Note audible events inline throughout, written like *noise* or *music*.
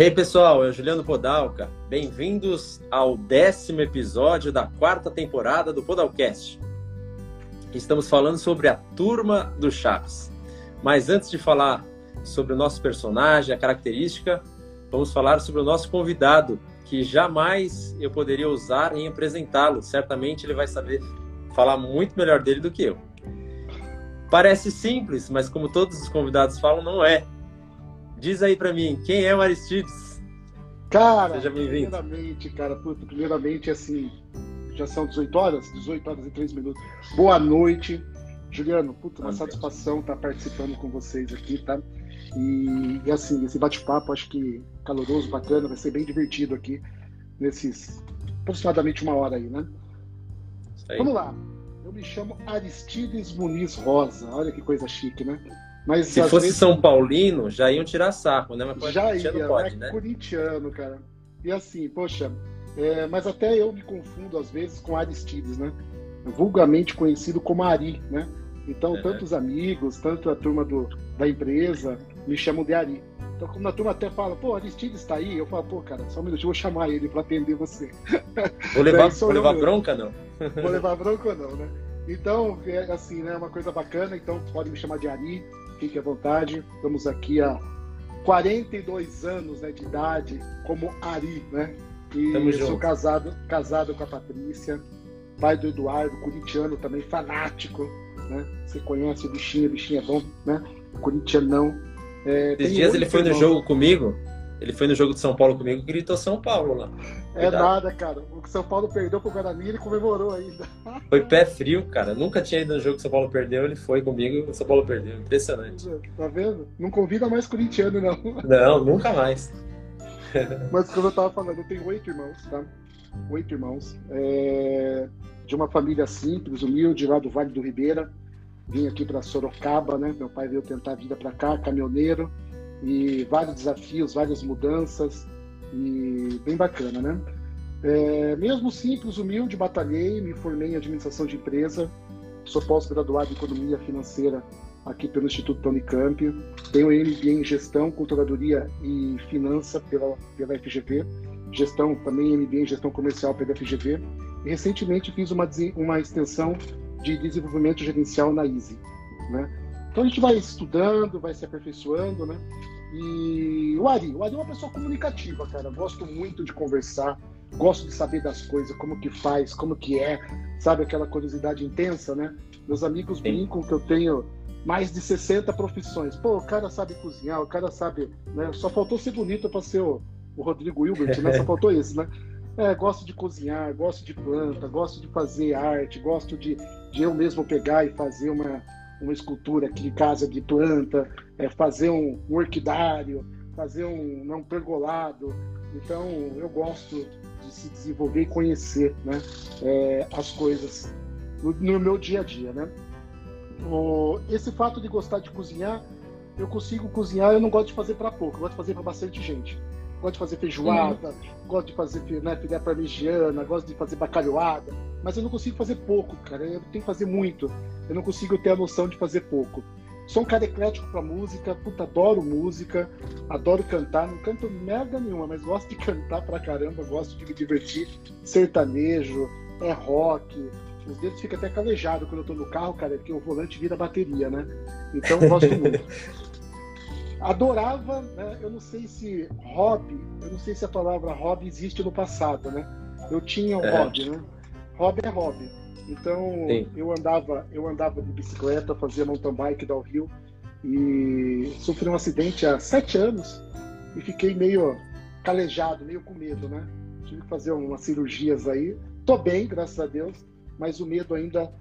Hey pessoal, eu Juliano Podalca. Bem-vindos ao décimo episódio da quarta temporada do Podalcast. Estamos falando sobre a turma do Chaves. Mas antes de falar sobre o nosso personagem, a característica, vamos falar sobre o nosso convidado, que jamais eu poderia usar em apresentá-lo. Certamente ele vai saber falar muito melhor dele do que eu. Parece simples, mas como todos os convidados falam, não é. Diz aí para mim, quem é o Aristides? Cara, Seja primeiramente, cara, puto, primeiramente, assim, já são 18 horas? 18 horas e 3 minutos. Boa noite. Juliano, puta, uma satisfação estar participando com vocês aqui, tá? E, e assim, esse bate-papo acho que caloroso, bacana, vai ser bem divertido aqui nesses aproximadamente uma hora aí, né? Aí. Vamos lá. Eu me chamo Aristides Muniz Rosa. Olha que coisa chique, né? Mas, Se fosse vezes... São Paulino, já iam tirar saco, né? Mas já ia, não pode, né? Corintiano, cara. E assim, poxa, é, mas até eu me confundo às vezes com Aristides, né? Vulgarmente conhecido como Ari, né? Então, uhum. tantos amigos, tanto a turma do, da empresa me chamam de Ari. Então, quando a turma até fala, pô, Aristides está aí, eu falo, pô, cara, só um minuto, eu vou chamar ele para atender você. *laughs* Vou levar, vou levar bronca, não? Vou levar *laughs* bronca, não, né? Então, é assim, né? Uma coisa bacana, então pode me chamar de Ari fique à vontade. Estamos aqui há 42 anos né, de idade como Ari, né? E Tamo sou junto. casado, casado com a Patrícia, pai do Eduardo, corintiano também, fanático, né? Você conhece o bichinho, o bichinho é bom, né? Corintiano não. É, Esses dias ele foi no jogo comigo, ele foi no jogo de São Paulo comigo e gritou São Paulo lá. É nada, cara. O São Paulo perdeu pro Guarani ele comemorou ainda. Foi pé frio, cara. Nunca tinha ido no jogo que São Paulo perdeu, ele foi comigo e o São Paulo perdeu. Impressionante. Tá vendo? Não convida mais corintiano, não. Não, nunca mais. Mas como eu tava falando, eu tenho oito irmãos, tá? Oito irmãos. É... De uma família simples, humilde, lá do Vale do Ribeira. Vim aqui para Sorocaba, né? Meu pai veio tentar a vida para cá, caminhoneiro e vários desafios, várias mudanças e bem bacana, né? É, mesmo simples, humilde, batalhei, me formei em administração de empresa, sou pós-graduado em economia financeira aqui pelo Instituto Tony Camp, tenho MBA em gestão, controladoria e finança pela, pela FGV, gestão também MBA em gestão comercial pela FGV, e recentemente fiz uma, uma extensão de desenvolvimento gerencial na Easy, né? Então a gente vai estudando, vai se aperfeiçoando, né? E o Ari, o Ari é uma pessoa comunicativa, cara. Gosto muito de conversar, gosto de saber das coisas, como que faz, como que é, sabe aquela curiosidade intensa, né? Meus amigos Sim. brincam que eu tenho mais de 60 profissões. Pô, o cara sabe cozinhar, o cara sabe, né? Só faltou ser bonito para ser o, o Rodrigo Hilbert, né? Só *laughs* faltou isso, né? É, gosto de cozinhar, gosto de planta, gosto de fazer arte, gosto de, de eu mesmo pegar e fazer uma, uma escultura aqui em casa de planta, é, fazer um, um orquidário, fazer um, não, um pergolado. Então, eu gosto de se desenvolver e conhecer né, é, as coisas no, no, meu dia a dia. Né? O, esse fato de gostar de cozinhar, eu consigo cozinhar, eu não gosto de fazer para pouco, eu gosto de fazer para bastante gente. Gosto de fazer feijoada, uhum. gosto de fazer né, filé parmegiana, gosto de fazer bacalhoada, mas eu não consigo fazer pouco, cara. Eu tenho que fazer muito. Eu não consigo ter a noção de fazer pouco. Sou um cara eclético pra música, puta, adoro música, adoro cantar, não canto merda nenhuma, mas gosto de *laughs* cantar pra caramba, gosto de me divertir. Sertanejo, é rock, os dedos ficam até calejados quando eu tô no carro, cara, porque o volante vira bateria, né? Então gosto muito. *laughs* Adorava, né? Eu não sei se hobby, eu não sei se a palavra hobby existe no passado, né? Eu tinha um é. hobby, né? Hobby é hobby. Então Sim. eu andava, eu andava de bicicleta, fazia mountain bike downhill e sofri um acidente há sete anos e fiquei meio calejado, meio com medo, né? Tive que fazer umas cirurgias aí. Tô bem, graças a Deus, mas o medo ainda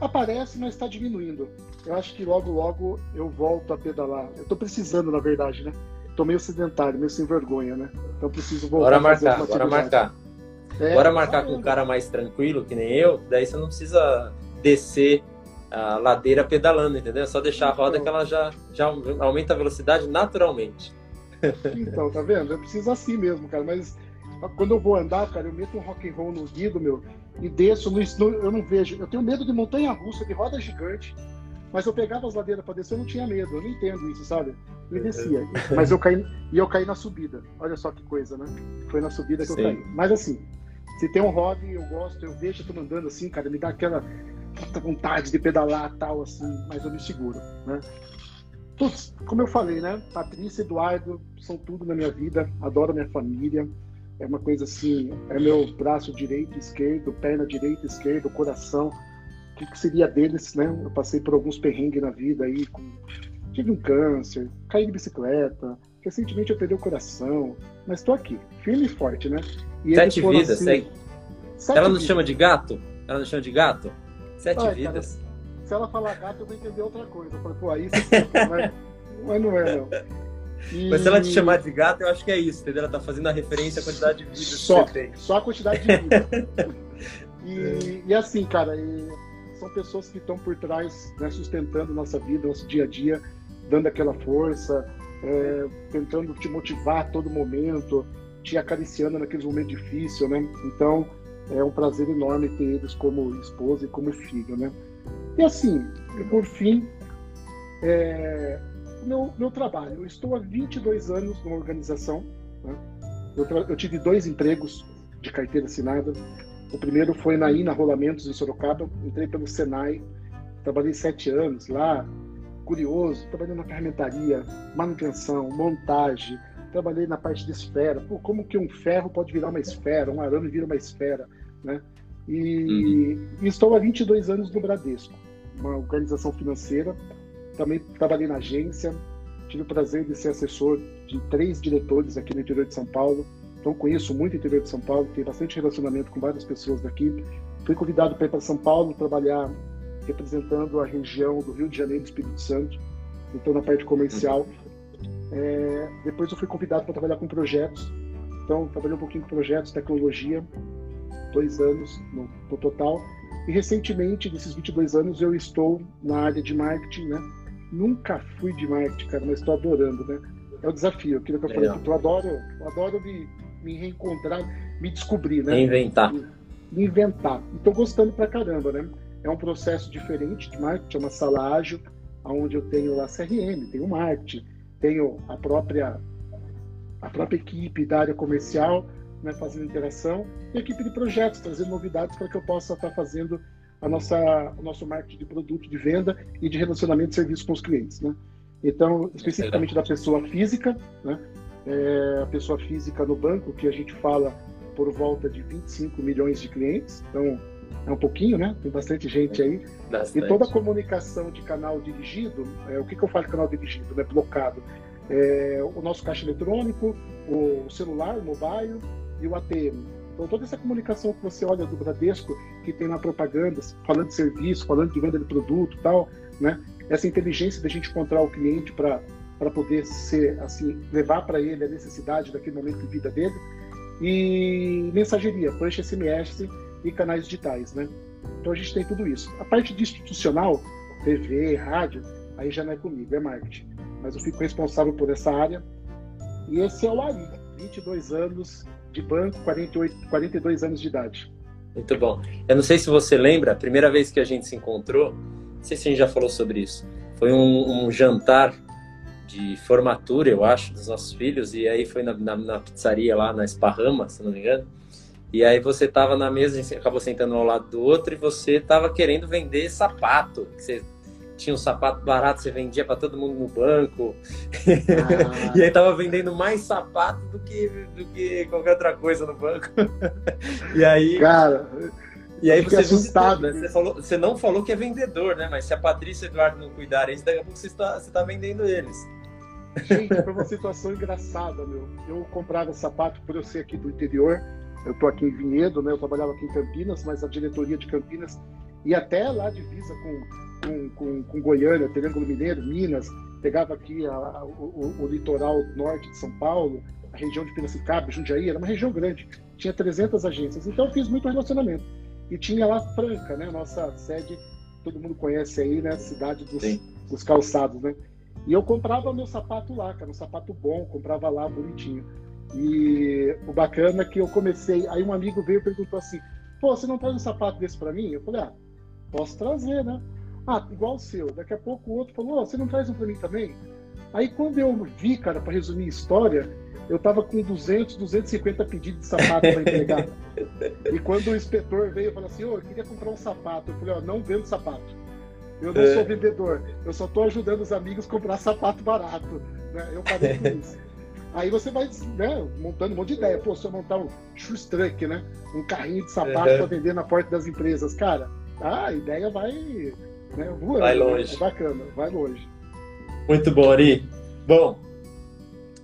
aparece, mas está diminuindo. Eu acho que logo, logo eu volto a pedalar. Eu tô precisando, na verdade, né? Tô meio sedentário, meio sem vergonha, né? Então preciso voltar bora marcar, bora marcar. É, Bora marcar com um cara mais tranquilo, que nem eu, daí você não precisa descer a ladeira pedalando, entendeu? É só deixar a roda então, que ela já, já aumenta a velocidade naturalmente. Então, tá vendo? Eu preciso assim mesmo, cara. Mas quando eu vou andar, cara, eu meto um rock and roll no ouvido, meu, e desço, eu não vejo. Eu tenho medo de montanha russa, de roda gigante. Mas eu pegava as ladeiras para descer, eu não tinha medo. Eu não entendo isso, sabe? Eu descia. Mas eu caí, e eu caí na subida. Olha só que coisa, né? Foi na subida que Sim. eu caí. Mas assim, se tem um hobby, eu gosto, eu vejo eu tô andando assim, cara, me dá aquela vontade de pedalar tal, assim, mas eu me seguro, né? Putz, como eu falei, né? Patrícia, Eduardo, são tudo na minha vida, adoro minha família. É uma coisa assim, é meu braço direito, esquerdo, perna direita, esquerdo, coração. O que, que seria deles, né? Eu passei por alguns perrengues na vida aí, com... tive um câncer, caí de bicicleta, recentemente eu perdi o coração, mas estou aqui, firme e forte, né? E Sete vidas, assim, Sete Ela não chama de gato? Ela não chama de gato? Sete Ai, vidas. Cara, se ela falar gato, eu vou entender outra coisa. Eu falei, pô, aí você mas, mas não é, não. E... Mas se ela te chamar de gato, eu acho que é isso, entendeu? Ela tá fazendo a referência à quantidade de vidas só, que você tem. Só a quantidade de vidas. *laughs* e, e, assim, cara, são pessoas que estão por trás, né, sustentando nossa vida, nosso dia a dia, dando aquela força, é, tentando te motivar a todo momento, te acariciando naqueles momentos difíceis, né? Então, é um prazer enorme ter eles como esposa e como filho, né? E assim, por fim, é, meu, meu trabalho. Eu estou há 22 anos numa organização. Né? Eu, eu, tive dois empregos de carteira assinada. O primeiro foi na INA Rolamentos, em Sorocaba. Entrei pelo Senai. Trabalhei sete anos lá. Curioso, trabalhei na ferramentaria, manutenção, montagem, trabalhei na parte de esfera. Pô, como que um ferro pode virar uma esfera, um arame vira uma esfera, né? E, uhum. e estou há 22 anos no Bradesco, uma organização financeira. Também trabalhei na agência, tive o prazer de ser assessor de três diretores aqui no interior de São Paulo. Então conheço muito o interior de São Paulo, tenho bastante relacionamento com várias pessoas daqui. Fui convidado para ir para São Paulo trabalhar representando a região do Rio de Janeiro e Espírito Santo, então na parte comercial. É, depois eu fui convidado para trabalhar com projetos. Então, trabalhei um pouquinho com projetos, tecnologia, dois anos no, no total. E recentemente, nesses 22 anos, eu estou na área de marketing, né? Nunca fui de marketing, cara, mas estou adorando, né? É o desafio, aquilo que eu falei, que eu adoro, eu adoro me, me reencontrar, me descobrir, né? Inventar. Me inventar. E estou gostando pra caramba, né? É um processo diferente de marketing, é uma sala ágil, onde eu tenho lá CRM, tenho marketing, tenho a própria a própria equipe da área comercial né, fazendo interação e a equipe de projetos trazendo novidades para que eu possa estar fazendo a nossa o nosso marketing de produto de venda e de relacionamento de serviço com os clientes né. Então especificamente da pessoa física né é, a pessoa física no banco que a gente fala por volta de 25 milhões de clientes então é um pouquinho, né? Tem bastante gente aí. Bastante. E toda a comunicação de canal dirigido, é, o que, que eu falo de canal dirigido, né? Blocado. É, o nosso caixa eletrônico, o celular, o mobile e o ATM. Então, toda essa comunicação que você olha do Bradesco, que tem na propaganda, falando de serviço, falando de venda de produto tal, né? Essa inteligência da gente encontrar o cliente para para poder ser assim levar para ele a necessidade daquele momento de vida dele e mensageria, push SMS e canais digitais, né? Então a gente tem tudo isso. A parte de institucional, TV, rádio, aí já não é comigo, é marketing. Mas eu fico responsável por essa área. E esse é o Ari, 22 anos de banco, 48, 42 anos de idade. Muito bom. Eu não sei se você lembra, a primeira vez que a gente se encontrou, não sei se a gente já falou sobre isso, foi um, um jantar de formatura, eu acho, dos nossos filhos, e aí foi na, na, na pizzaria lá na Esparrama, se não me engano. E aí você tava na mesa, a gente acabou sentando ao lado do outro e você tava querendo vender sapato. Você tinha um sapato barato, você vendia para todo mundo no banco. Ah. *laughs* e aí tava vendendo mais sapato do que, do que qualquer outra coisa no banco. *laughs* e aí. Cara. E aí você, assustado, né? você, falou, você não falou que é vendedor, né? Mas se a Patrícia e o Eduardo não cuidarem isso, daqui a pouco você está, você está vendendo eles. Gente, foi uma situação engraçada, meu. Eu comprava sapato por eu ser aqui do interior eu estou aqui em Vinhedo, né? Eu trabalhava aqui em Campinas, mas a diretoria de Campinas e até lá divisa com, com, com, com Goiânia, Triângulo Mineiro, Minas, pegava aqui a, a, o, o, litoral norte de São Paulo, a região de Piracicaba, Jundiaí, era uma região grande, tinha 300 agências, então eu fiz muito relacionamento. E tinha lá Franca, né? Nossa sede, todo mundo conhece aí, né? Cidade dos, dos calçados, né? E eu comprava meu sapato lá, cara, um sapato bom, comprava lá bonitinho. E o bacana é que eu comecei. Aí um amigo veio e perguntou assim: pô, você não traz um sapato desse para mim? Eu falei: ah, posso trazer, né? Ah, igual o seu. Daqui a pouco o outro falou, oh, você não traz um para mim também? Aí quando eu vi, cara, para resumir a história, eu tava com 200, 250 pedidos de sapato para entregar. *laughs* e quando o inspetor veio e falou assim, ô, oh, eu queria comprar um sapato, eu falei, ó, oh, não vendo sapato. Eu não é. sou vendedor, eu só estou ajudando os amigos a comprar sapato barato. Né? Eu parei com *laughs* isso. Aí você vai né, montando um monte de ideia. Pô, se eu montar um shoes truck, né? Um carrinho de sapato uhum. para vender na porta das empresas, cara, a ideia vai né, voando. Vai longe. É bacana, vai longe. Muito bom, Ari. Bom,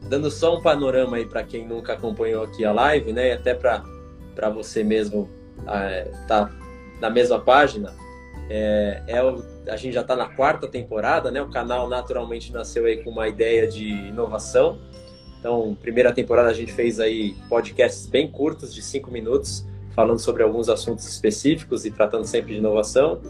dando só um panorama aí para quem nunca acompanhou aqui a live, né? E até para você mesmo é, tá na mesma página. É, é o, a gente já está na quarta temporada, né? O canal naturalmente nasceu aí com uma ideia de inovação então, primeira temporada a gente fez aí podcasts bem curtos, de cinco minutos, falando sobre alguns assuntos específicos e tratando sempre de inovação.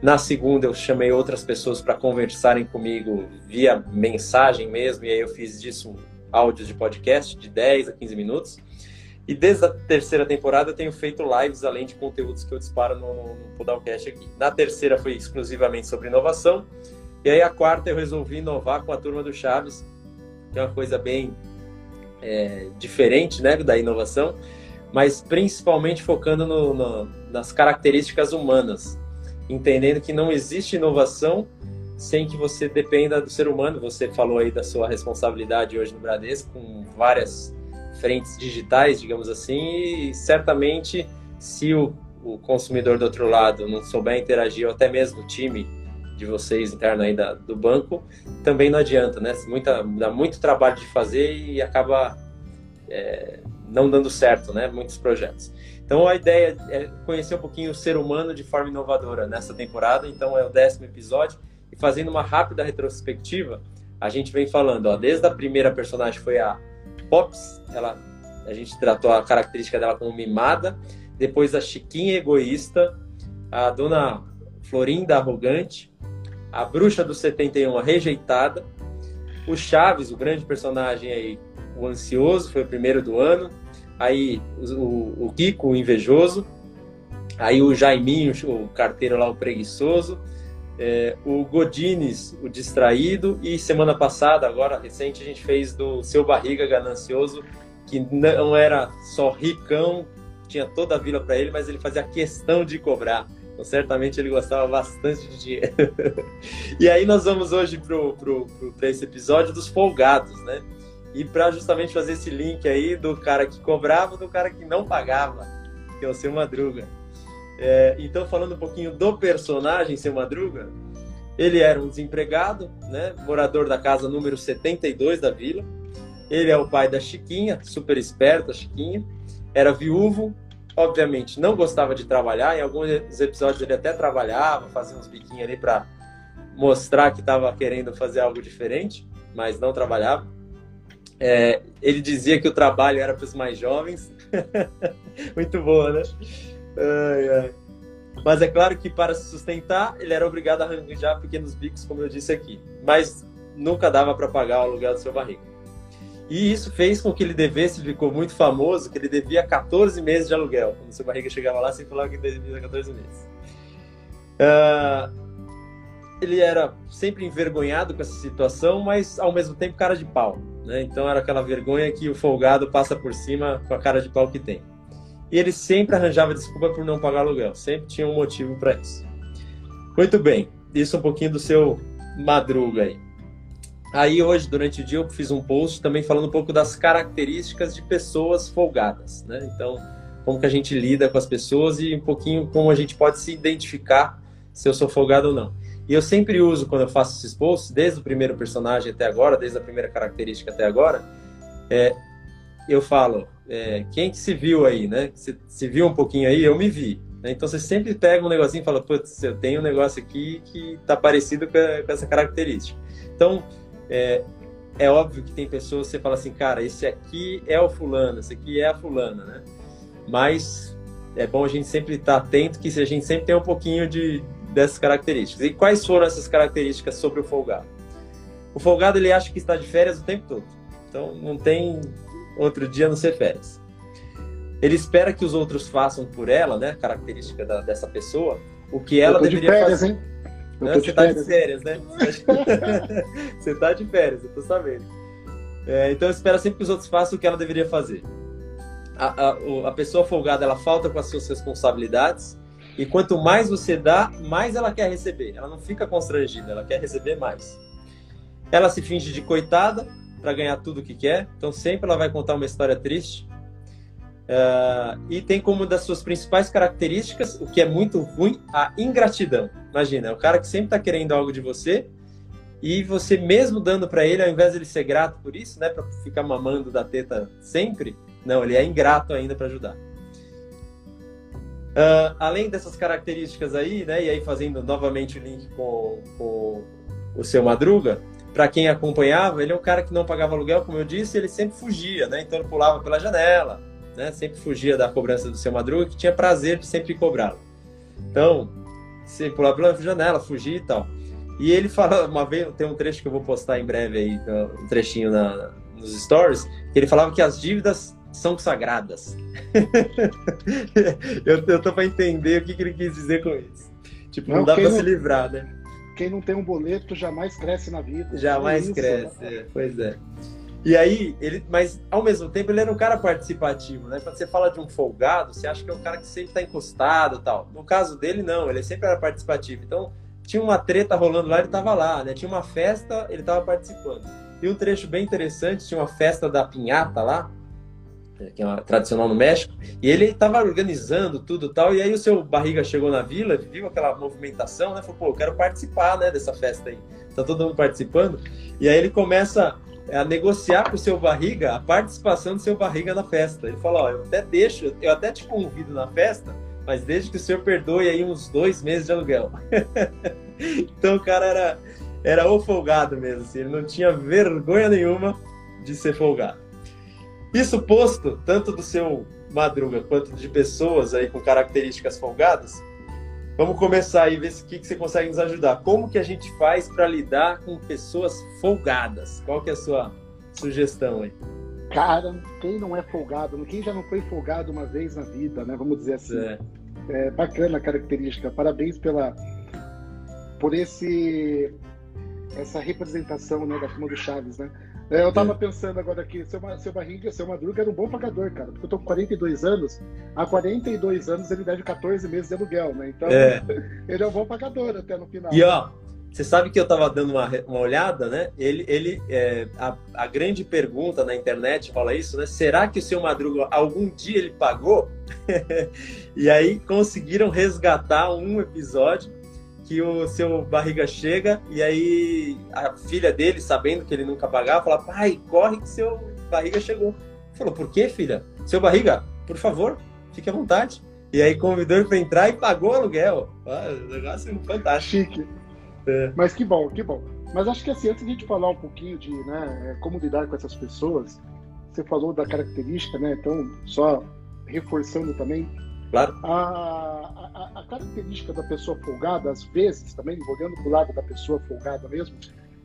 Na segunda, eu chamei outras pessoas para conversarem comigo via mensagem mesmo, e aí eu fiz disso áudios de podcast de 10 a 15 minutos. E desde a terceira temporada eu tenho feito lives além de conteúdos que eu disparo no, no, no Podalcast aqui. Na terceira foi exclusivamente sobre inovação. E aí a quarta eu resolvi inovar com a turma do Chaves, que é uma coisa bem é, diferente né, da inovação, mas principalmente focando no, no, nas características humanas, entendendo que não existe inovação sem que você dependa do ser humano. Você falou aí da sua responsabilidade hoje no Bradesco, com várias frentes digitais, digamos assim, e certamente se o, o consumidor do outro lado não souber interagir, ou até mesmo o time de vocês interno aí da, do banco, também não adianta, né? Muita, dá muito trabalho de fazer e acaba é, não dando certo, né? Muitos projetos. Então a ideia é conhecer um pouquinho o ser humano de forma inovadora nessa temporada. Então é o décimo episódio e fazendo uma rápida retrospectiva, a gente vem falando, ó, desde a primeira personagem foi a Pops, ela a gente tratou a característica dela como mimada, depois a Chiquinha egoísta, a dona Florinda arrogante, a Bruxa do 71, a Rejeitada, o Chaves, o grande personagem aí, o Ansioso, foi o primeiro do ano, aí o, o Kiko, o Invejoso, aí o Jaiminho, o carteiro lá, o Preguiçoso, é, o Godines, o Distraído, e semana passada, agora recente, a gente fez do Seu Barriga Ganancioso, que não era só ricão, tinha toda a vila para ele, mas ele fazia questão de cobrar. Então, certamente ele gostava bastante de dinheiro. *laughs* e aí nós vamos hoje para esse episódio dos folgados, né? E para justamente fazer esse link aí do cara que cobrava do cara que não pagava, que é o Seu Madruga. É, então, falando um pouquinho do personagem Seu Madruga, ele era um desempregado, né? Morador da casa número 72 da vila. Ele é o pai da Chiquinha, super esperta Chiquinha. Era viúvo, obviamente não gostava de trabalhar. Em alguns episódios ele até trabalhava, fazia uns biquinhos ali para mostrar que estava querendo fazer algo diferente, mas não trabalhava. É, ele dizia que o trabalho era para os mais jovens. *laughs* Muito boa, né? Ai, ai. Mas é claro que para se sustentar, ele era obrigado a arranjar pequenos bicos, como eu disse aqui. Mas nunca dava para pagar o aluguel do seu barriga. E isso fez com que ele devesse, ficou muito famoso, que ele devia 14 meses de aluguel. Quando seu barriga chegava lá, você falava que devia 14 meses. Uh, ele era sempre envergonhado com essa situação, mas ao mesmo tempo cara de pau. Né? Então era aquela vergonha que o folgado passa por cima com a cara de pau que tem. E ele sempre arranjava desculpa por não pagar aluguel, sempre tinha um motivo para isso. Muito bem, isso um pouquinho do seu madruga aí. Aí hoje, durante o dia, eu fiz um post também falando um pouco das características de pessoas folgadas, né? Então, como que a gente lida com as pessoas e um pouquinho como a gente pode se identificar se eu sou folgado ou não. E eu sempre uso, quando eu faço esses posts, desde o primeiro personagem até agora, desde a primeira característica até agora, é, eu falo, é, quem que se viu aí, né? Se, se viu um pouquinho aí, eu me vi. Né? Então você sempre pega um negocinho e fala, putz, eu tenho um negócio aqui que tá parecido com, essa característica. Então, é, é óbvio que tem pessoas que você fala assim, cara, esse aqui é o fulano, esse aqui é a fulana, né? Mas é bom a gente sempre estar atento que a gente sempre tem um pouquinho de dessas características. E quais foram essas características sobre o folgado? O folgado ele acha que está de férias o tempo todo. Então não tem outro dia não ser férias. Ele espera que os outros façam por ela, né? Característica da, dessa pessoa, o que ela deveria de férias, fazer. Hein? Não, você tá de férias, né? *laughs* você tá de férias, eu tô sabendo. É, então espera sempre que os outros façam o que ela deveria fazer. A, a, a pessoa folgada, ela falta com as suas responsabilidades e quanto mais você dá, mais ela quer receber. Ela não fica constrangida, ela quer receber mais. Ela se finge de coitada para ganhar tudo o que quer, então sempre ela vai contar uma história triste. Uh, e tem como das suas principais características, o que é muito ruim, a ingratidão. Imagina, é o cara que sempre está querendo algo de você e você mesmo dando para ele, ao invés de ele ser grato por isso, né, para ficar mamando da teta sempre, não, ele é ingrato ainda para ajudar. Uh, além dessas características aí, né, e aí fazendo novamente o link com, com o seu Madruga, para quem acompanhava, ele é um cara que não pagava aluguel, como eu disse, ele sempre fugia, né? Então ele pulava pela janela, né? Sempre fugia da cobrança do seu Madruga, que tinha prazer de sempre cobrá-lo. Então, sempre pulava pela janela, fugia e tal. E ele fala, uma vez, tem um trecho que eu vou postar em breve aí, um trechinho na, nos stories, que ele falava que as dívidas são sagradas. *laughs* eu, eu tô para entender o que, que, ele quis dizer com isso. Tipo, não, não dá para se livrar, né? Quem não tem um boleto jamais cresce na vida. Jamais é cresce, né? é, pois é. E aí, ele, mas ao mesmo tempo ele era um cara participativo, né? Quando você fala de um folgado, você acha que é um cara que sempre está encostado tal. No caso dele, não, ele sempre era participativo. Então, tinha uma treta rolando lá, ele estava lá, né? Tinha uma festa, ele estava participando. E um trecho bem interessante, tinha uma festa da pinhata lá, que é uma tradicional no México, e ele estava organizando tudo tal, e aí o seu barriga chegou na vila, viu aquela movimentação, né? Falou, pô, eu quero participar, né, dessa festa aí. Tá todo mundo participando. E aí ele começa a negociar com o seu barriga a participação do seu barriga na festa. Ele fala, ó, eu até deixo, eu até te convido na festa, mas desde que o senhor perdoe aí uns dois meses de aluguel. *laughs* então o cara era, era o folgado mesmo, assim, ele não tinha vergonha nenhuma de ser folgado. Isso posto, tanto do seu Madruga quanto de pessoas aí com características folgadas, vamos começar aí ver o que, que você consegue nos ajudar. Como que a gente faz para lidar com pessoas folgadas? Qual que é a sua sugestão aí? Cara, quem não é folgado, quem já não foi folgado uma vez na vida, né? Vamos dizer assim. É, é bacana a característica. Parabéns pela por esse essa representação né, da turma do Chaves, né? É, eu tava pensando agora aqui, seu, seu Barriga, seu Madruga era um bom pagador, cara. Porque eu tô com 42 anos, há 42 anos ele deve 14 meses de aluguel, né? Então, é. ele é um bom pagador até no final. E ó, você sabe que eu tava dando uma, uma olhada, né? Ele, ele é, a, a grande pergunta na internet fala isso, né? Será que o seu Madruga algum dia ele pagou? *laughs* e aí conseguiram resgatar um episódio que o seu barriga chega e aí a filha dele, sabendo que ele nunca pagava, fala: pai, corre que seu barriga chegou. Falou: por que, filha? Seu barriga, por favor, fique à vontade. E aí convidou ele para entrar e pagou o aluguel. Ah, negócio fantástico. Chique. É. Mas que bom, que bom. Mas acho que assim, antes de a gente falar um pouquinho de né, como lidar com essas pessoas, você falou da característica, né? Então, só reforçando também, Claro. A, a, a, característica da pessoa folgada, às vezes, também, olhando para o lado da pessoa folgada mesmo,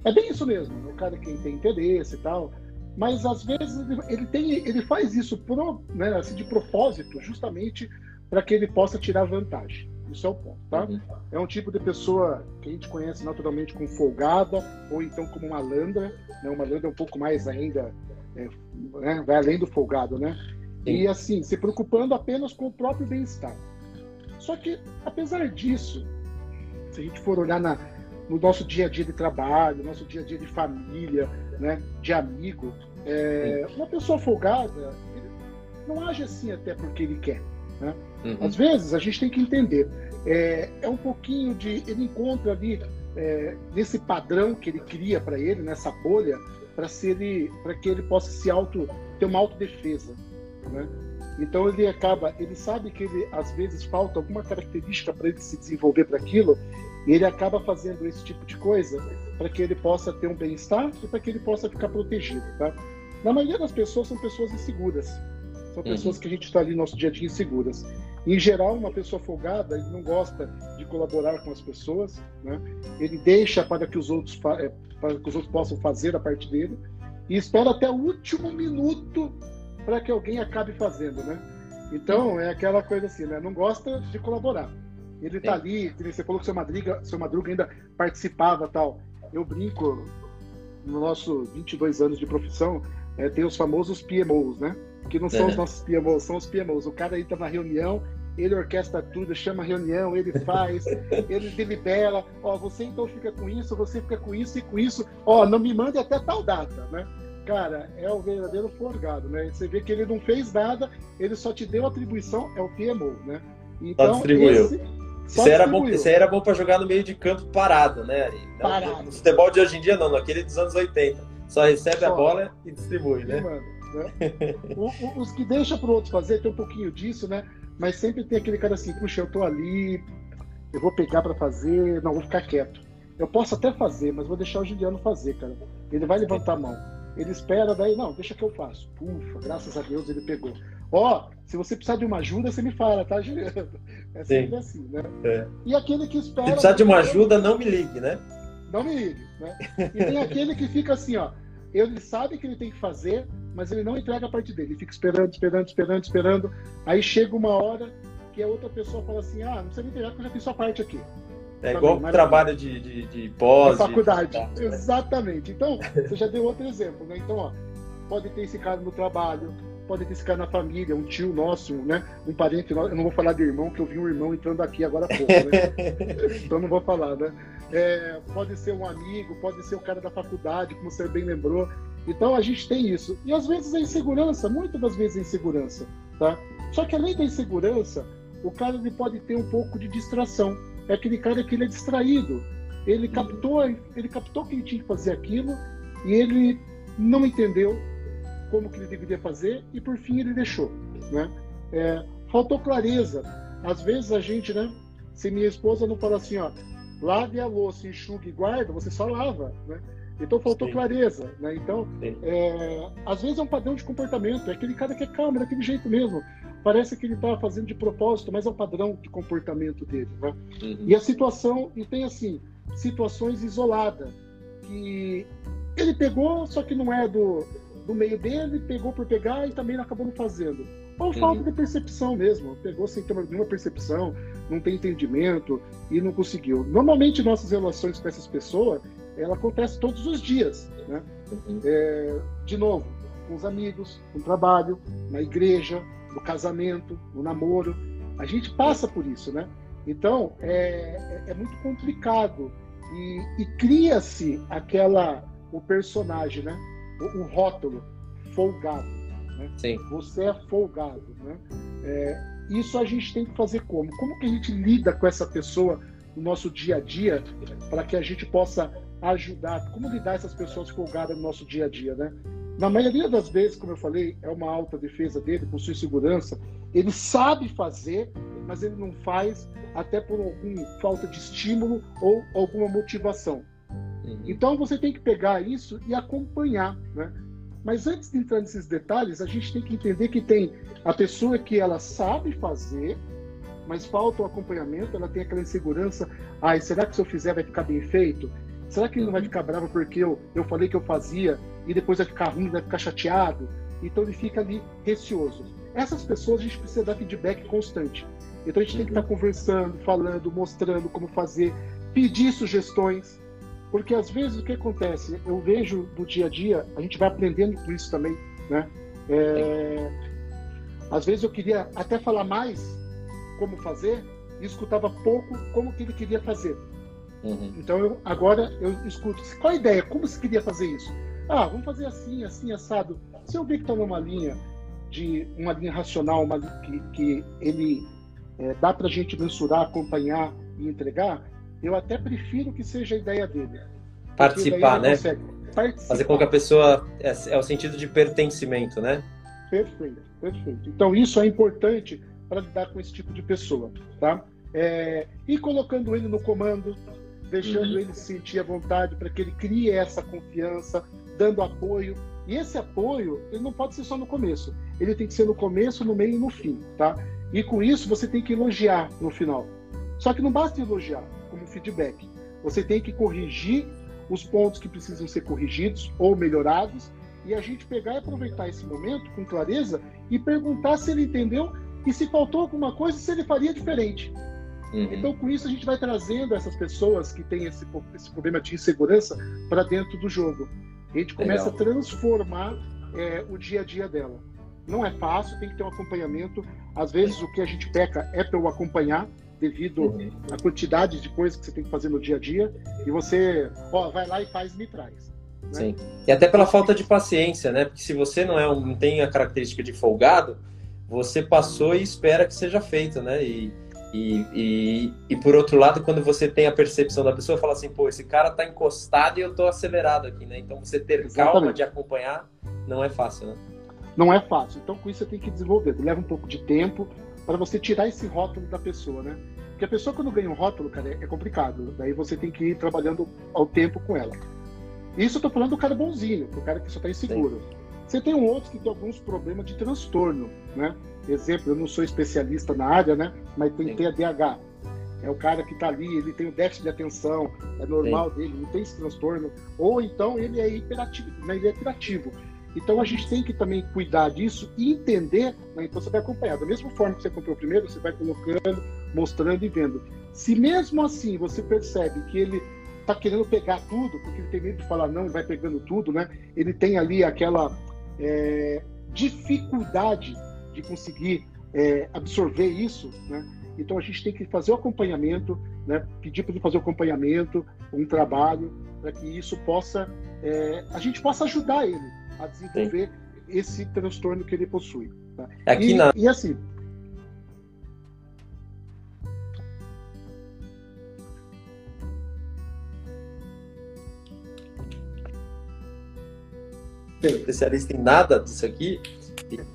é bem isso mesmo. O cara que tem interesse e tal. Mas às vezes ele, tem, ele faz isso pro, né, assim, de propósito, justamente para que ele possa tirar vantagem. Isso é o ponto, tá? Uhum. É um tipo de pessoa que a gente conhece naturalmente como folgada, ou então como malandra. Né? Uma malandra é um pouco mais ainda, é, né? vai além do folgado, né? E assim, se preocupando apenas com o próprio bem-estar. Só que, apesar disso, se a gente for olhar na, no nosso dia a dia de trabalho, nosso dia a dia de família, né, de amigo, é, uma pessoa folgada não age assim até porque ele quer. Né? Uhum. Às vezes a gente tem que entender, é, é um pouquinho de. Ele encontra ali, é, nesse padrão que ele cria para ele, nessa bolha, para que ele possa se auto, ter uma autodefesa. Né? Então ele acaba, ele sabe que ele às vezes falta alguma característica para ele se desenvolver para aquilo, e ele acaba fazendo esse tipo de coisa para que ele possa ter um bem-estar e para que ele possa ficar protegido, tá? Na maioria das pessoas são pessoas inseguras. São uhum. pessoas que a gente está ali no nosso dia a dia inseguras. Em geral, uma pessoa folgada, ele não gosta de colaborar com as pessoas, né? Ele deixa para que os outros é, para que os outros possam fazer a parte dele e espera até o último minuto para que alguém acabe fazendo, né? Então é aquela coisa assim, né? Não gosta de colaborar. Ele tá ali, você falou que seu Madruga, seu Madruga ainda participava tal. Eu brinco, no nosso 22 anos de profissão, é, tem os famosos PMOs, né? Que não são é. os nossos PMOs, são os PMOs. O cara aí tá na reunião, ele orquestra tudo, chama reunião, ele faz, *laughs* ele delibera. Ó, você então fica com isso, você fica com isso e com isso. Ó, não me mande até tal data, né? Cara, é o verdadeiro forgado, né? Você vê que ele não fez nada, ele só te deu atribuição, é o PMO, né? Então, só distribuiu. Esse, só isso, era bom, isso aí era bom para jogar no meio de campo parado, né? Não, parado. No futebol de hoje em dia, não, naquele dos anos 80. Só recebe só. a bola e distribui, né? Mano, né? os que deixam para outros fazer tem um pouquinho disso, né? Mas sempre tem aquele cara assim, puxa, eu tô ali, eu vou pegar para fazer, não, vou ficar quieto. Eu posso até fazer, mas vou deixar o Juliano fazer, cara. Ele vai levantar a mão. Ele espera, daí, não, deixa que eu faço. Ufa, graças a Deus ele pegou. Ó, oh, se você precisar de uma ajuda, você me fala, tá, Juliano? *laughs* É sempre Sim. assim, né? É. E aquele que espera. Se precisar de uma ajuda, não me ligue, né? Não me ligue, né? E tem aquele que fica assim, ó. Ele sabe que ele tem que fazer, mas ele não entrega a parte dele. Ele fica esperando, esperando, esperando, esperando. Aí chega uma hora que a outra pessoa fala assim: ah, não precisa me entregar porque eu já fiz sua parte aqui. É igual o trabalho de, de, de pós. faculdade. De... Exatamente. Então, você já deu outro exemplo, né? Então, ó, pode ter esse cara no trabalho, pode ter esse cara na família, um tio nosso, né? Um parente nosso. Eu não vou falar de irmão, que eu vi um irmão entrando aqui agora há pouco, né? *laughs* então não vou falar, né? É, pode ser um amigo, pode ser o cara da faculdade, como você bem lembrou. Então a gente tem isso. E às vezes a insegurança, muitas das vezes a insegurança, tá? Só que além da insegurança, o cara ele pode ter um pouco de distração. É aquele cara que ele é distraído. Ele captou, ele captou que ele tinha que fazer aquilo e ele não entendeu como que ele deveria fazer e por fim ele deixou, né? É, faltou clareza. Às vezes a gente, né? Se minha esposa não fala assim, ó, lave a louça, enxugue e guarda, você só lava, né? Então faltou Sim. clareza, né? Então, é, às vezes é um padrão de comportamento, é aquele cara que é calmo, daquele jeito mesmo. Parece que ele está fazendo de propósito, mas é o padrão de comportamento dele, né? Uhum. E a situação, e tem assim, situações isoladas, que ele pegou, só que não é do, do meio dele, pegou por pegar e também acabou não fazendo. Ou falta uhum. de percepção mesmo, pegou sem ter nenhuma percepção, não tem entendimento e não conseguiu. Normalmente nossas relações com essas pessoas ela acontece todos os dias, né? É, de novo, com os amigos, no trabalho, na igreja, no casamento, no namoro, a gente passa por isso, né? Então é, é, é muito complicado e, e cria-se aquela o personagem, né? O, o rótulo folgado, né? Sim. Você é folgado, né? É, isso a gente tem que fazer como? Como que a gente lida com essa pessoa no nosso dia a dia para que a gente possa ajudar, como lidar essas pessoas folgadas no nosso dia a dia, né? Na maioria das vezes, como eu falei, é uma alta defesa dele, por sua segurança. Ele sabe fazer, mas ele não faz até por alguma falta de estímulo ou alguma motivação. Uhum. Então você tem que pegar isso e acompanhar, né? Mas antes de entrar nesses detalhes, a gente tem que entender que tem a pessoa que ela sabe fazer, mas falta o acompanhamento, ela tem aquela insegurança. Ai, será que se eu fizer vai ficar bem feito? Será que ele não vai ficar bravo porque eu, eu falei que eu fazia e depois vai ficar ruim, vai ficar chateado? Então ele fica ali receoso. Essas pessoas a gente precisa dar feedback constante. Então a gente tem que estar conversando, falando, mostrando como fazer, pedir sugestões. Porque às vezes o que acontece? Eu vejo no dia a dia, a gente vai aprendendo com isso também, né? É, às vezes eu queria até falar mais como fazer e escutava pouco como que ele queria fazer. Uhum. Então eu, agora eu escuto. Qual a ideia? Como você queria fazer isso? Ah, vamos fazer assim, assim, assado. Se eu ver que está numa linha de uma linha racional, uma, que, que ele é, dá para a gente mensurar, acompanhar e entregar, eu até prefiro que seja a ideia dele. Participar, né? Participar. Fazer com que a pessoa é, é o sentido de pertencimento, né? Perfeito, perfeito. Então isso é importante para lidar com esse tipo de pessoa, tá? É, e colocando ele no comando, deixando uhum. ele sentir a vontade para que ele crie essa confiança, dando apoio. E esse apoio, ele não pode ser só no começo. Ele tem que ser no começo, no meio e no fim, tá? E com isso você tem que elogiar no final. Só que não basta elogiar como feedback. Você tem que corrigir os pontos que precisam ser corrigidos ou melhorados e a gente pegar e aproveitar esse momento com clareza e perguntar se ele entendeu e se faltou alguma coisa, se ele faria diferente. Uhum. Então, com isso, a gente vai trazendo essas pessoas que têm esse, esse problema de insegurança para dentro do jogo. A gente começa Legal. a transformar é, o dia a dia dela. Não é fácil, tem que ter um acompanhamento. Às vezes, o que a gente peca é para eu acompanhar, devido uhum. à quantidade de coisas que você tem que fazer no dia a dia. E você, ó, vai lá e faz e me traz. Né? Sim. E até pela falta de paciência, né? Porque se você não é um, não tem a característica de folgado, você passou e espera que seja feito, né? E, e, e, e, por outro lado, quando você tem a percepção da pessoa, fala assim, pô, esse cara tá encostado e eu tô acelerado aqui, né? Então você ter Exatamente. calma de acompanhar não é fácil, né? Não é fácil. Então com isso você tem que desenvolver. Leva um pouco de tempo para você tirar esse rótulo da pessoa, né? Porque a pessoa quando ganha um rótulo, cara, é complicado. Daí você tem que ir trabalhando ao tempo com ela. Isso eu tô falando do cara bonzinho, do cara que só tá inseguro. Sim. Você tem outros que tem alguns problemas de transtorno, né? Exemplo, eu não sou especialista na área, né? Mas tem Sim. TDAH. É o cara que está ali, ele tem o déficit de atenção, é normal Sim. dele, não tem esse transtorno. Ou então ele é hiperativo, né? ele é hiperativo. Então a gente tem que também cuidar disso e entender, né? então você vai acompanhar. Da mesma forma que você comprou primeiro, você vai colocando, mostrando e vendo. Se mesmo assim você percebe que ele está querendo pegar tudo, porque ele tem medo de falar não, vai pegando tudo, né? Ele tem ali aquela é, dificuldade de conseguir é, absorver isso, né? Então a gente tem que fazer o acompanhamento, né? pedir para ele fazer o acompanhamento, um trabalho, para que isso possa, é, a gente possa ajudar ele a desenvolver Sim. esse transtorno que ele possui. Tá? Aqui e, na... e assim, especialista em nada disso aqui,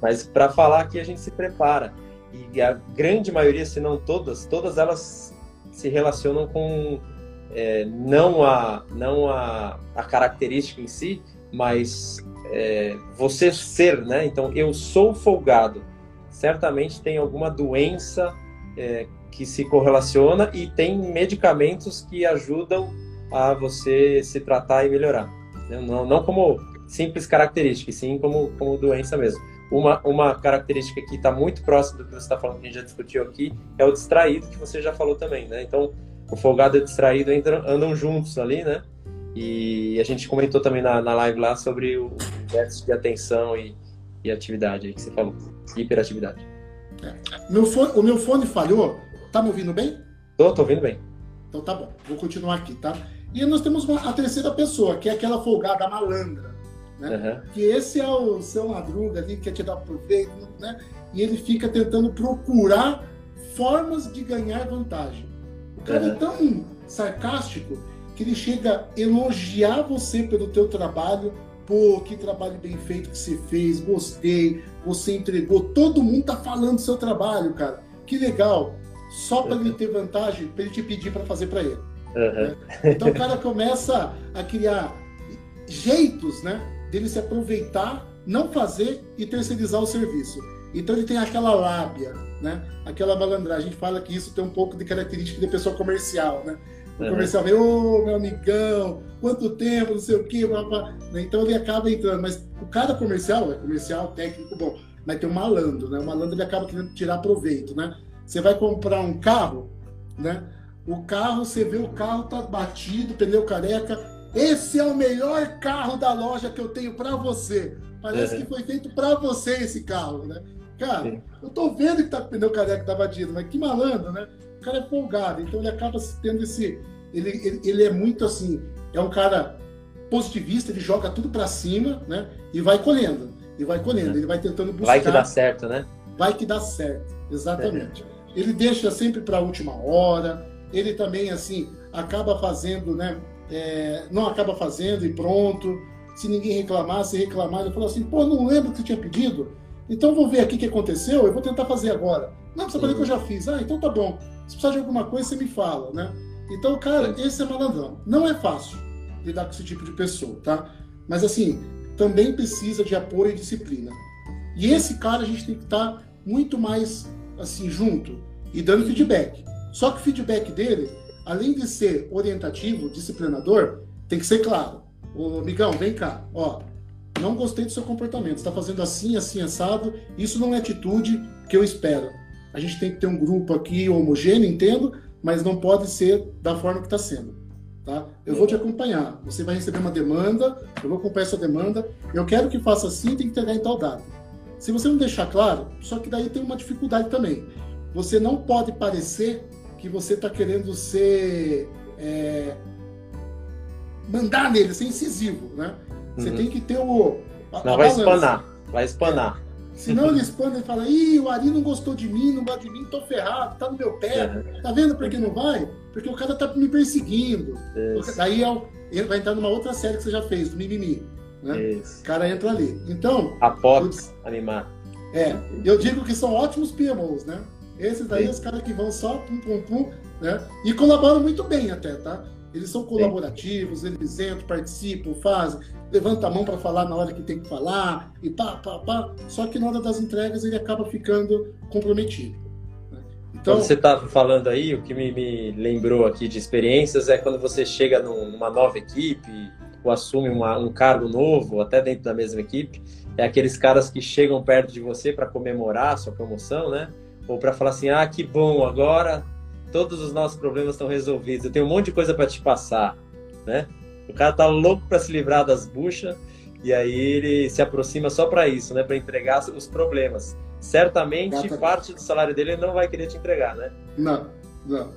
mas para falar que a gente se prepara. E a grande maioria, se não todas, todas elas se relacionam com é, não, a, não a, a característica em si, mas é, você ser, né? Então, eu sou folgado. Certamente tem alguma doença é, que se correlaciona e tem medicamentos que ajudam a você se tratar e melhorar. Não, não como simples característica, sim como, como doença mesmo. Uma, uma característica que está muito próxima do que você está falando, que a gente já discutiu aqui, é o distraído, que você já falou também, né? Então, o folgado e o distraído andam juntos ali, né? E a gente comentou também na, na live lá sobre o déficit de atenção e, e atividade aí que você falou, hiperatividade. Meu fone, o meu fone falhou, tá me ouvindo bem? Tô, tô ouvindo bem. Então tá bom, vou continuar aqui, tá? E nós temos uma, a terceira pessoa, que é aquela folgada malandra. Né? Uhum. Que esse é o seu madruga ali, que quer te dar proveito, né? E ele fica tentando procurar formas de ganhar vantagem. O cara uhum. é tão sarcástico que ele chega a elogiar você pelo teu trabalho. Pô, que trabalho bem feito que você fez, gostei, você entregou. Todo mundo tá falando do seu trabalho, cara. Que legal. Só para uhum. ele ter vantagem, para ele te pedir para fazer para ele. Né? Então o cara começa a criar jeitos, né? Dele se aproveitar, não fazer e terceirizar o serviço. Então ele tem aquela lábia, né? Aquela malandragem. A gente fala que isso tem um pouco de característica de pessoa comercial, né? O comercial vem, ô oh, meu amigão, quanto tempo, não sei o quê, blá, blá. Né? então ele acaba entrando. Mas o cara comercial é comercial, técnico, bom, mas tem um malandro, né? O malandro ele acaba querendo tirar proveito, né? Você vai comprar um carro, né? O carro, você vê o carro tá batido, pneu careca, esse é o melhor carro da loja que eu tenho para você. Parece que foi feito para você esse carro, né? Cara, Sim. eu tô vendo que tá com o pneu careca tá batido, mas que malandro, né? O cara é folgado, então ele acaba tendo esse. Ele, ele, ele é muito assim, é um cara positivista, ele joga tudo para cima, né? E vai colhendo, e vai colhendo, ele vai tentando buscar. Vai que dá certo, né? Vai que dá certo, exatamente. É. Ele deixa sempre para a última hora, ele também, assim, acaba fazendo, né? É, não acaba fazendo e pronto. Se ninguém reclamar, se reclamar, ele fala assim, pô, não lembro que você tinha pedido? Então vou ver aqui o que aconteceu, eu vou tentar fazer agora. Não, precisa fazer que eu já fiz. Ah, então tá bom. Se precisar de alguma coisa, você me fala, né? Então, cara, esse é malandrão. Não é fácil lidar com esse tipo de pessoa, tá? Mas assim, também precisa de apoio e disciplina. E esse cara a gente tem que estar tá muito mais assim junto e dando feedback. Só que o feedback dele além de ser orientativo, disciplinador, tem que ser claro. Ô, Migão, vem cá, ó. Não gostei do seu comportamento. Está fazendo assim, assim, assado. Isso não é atitude que eu espero. a gente tem que ter um grupo aqui homogêneo, entendo, mas não pode ser da forma que está sendo. Tá? Eu vou te acompanhar. Você vai receber uma demanda, eu vou acompanhar essa demanda. Eu quero que faça assim, tem que entregar em tal data. Se você não deixar claro, só que daí tem uma dificuldade também. Você não pode parecer que você está querendo ser é, mandar nele, ser incisivo, né? Você uhum. tem que ter o a, não a vai espanar, vai espanar. É. Senão ele expande e fala, ih, o Ari não gostou de mim, não gosta de mim, tô ferrado, tá no meu pé. Tá vendo por que não vai? Porque o cara tá me perseguindo. Isso. Daí é ele vai entrar numa outra série que você já fez, do Mimimi. Né? O cara entra ali. Então. Apox, animar. É, eu digo que são ótimos PMOs, né? Esses daí, Sim. os caras que vão só pum, pum, pum, né? E colaboram muito bem até, tá? Eles são colaborativos, eles entram, participam, fazem, levanta a mão para falar na hora que tem que falar, e pá, pá, pá. Só que na hora das entregas ele acaba ficando comprometido. Né? Então, quando você está falando aí, o que me, me, lembrou aqui de experiências é quando você chega numa nova equipe ou assume uma, um cargo novo, até dentro da mesma equipe, é aqueles caras que chegam perto de você para comemorar a sua promoção, né? Ou para falar assim, ah, que bom, agora todos os nossos problemas estão resolvidos, eu tenho um monte de coisa para te passar, né? O cara tá louco para se livrar das buchas e aí ele se aproxima só para isso, né? Para entregar os problemas. Certamente Exatamente. parte do salário dele ele não vai querer te entregar, né? Não, não.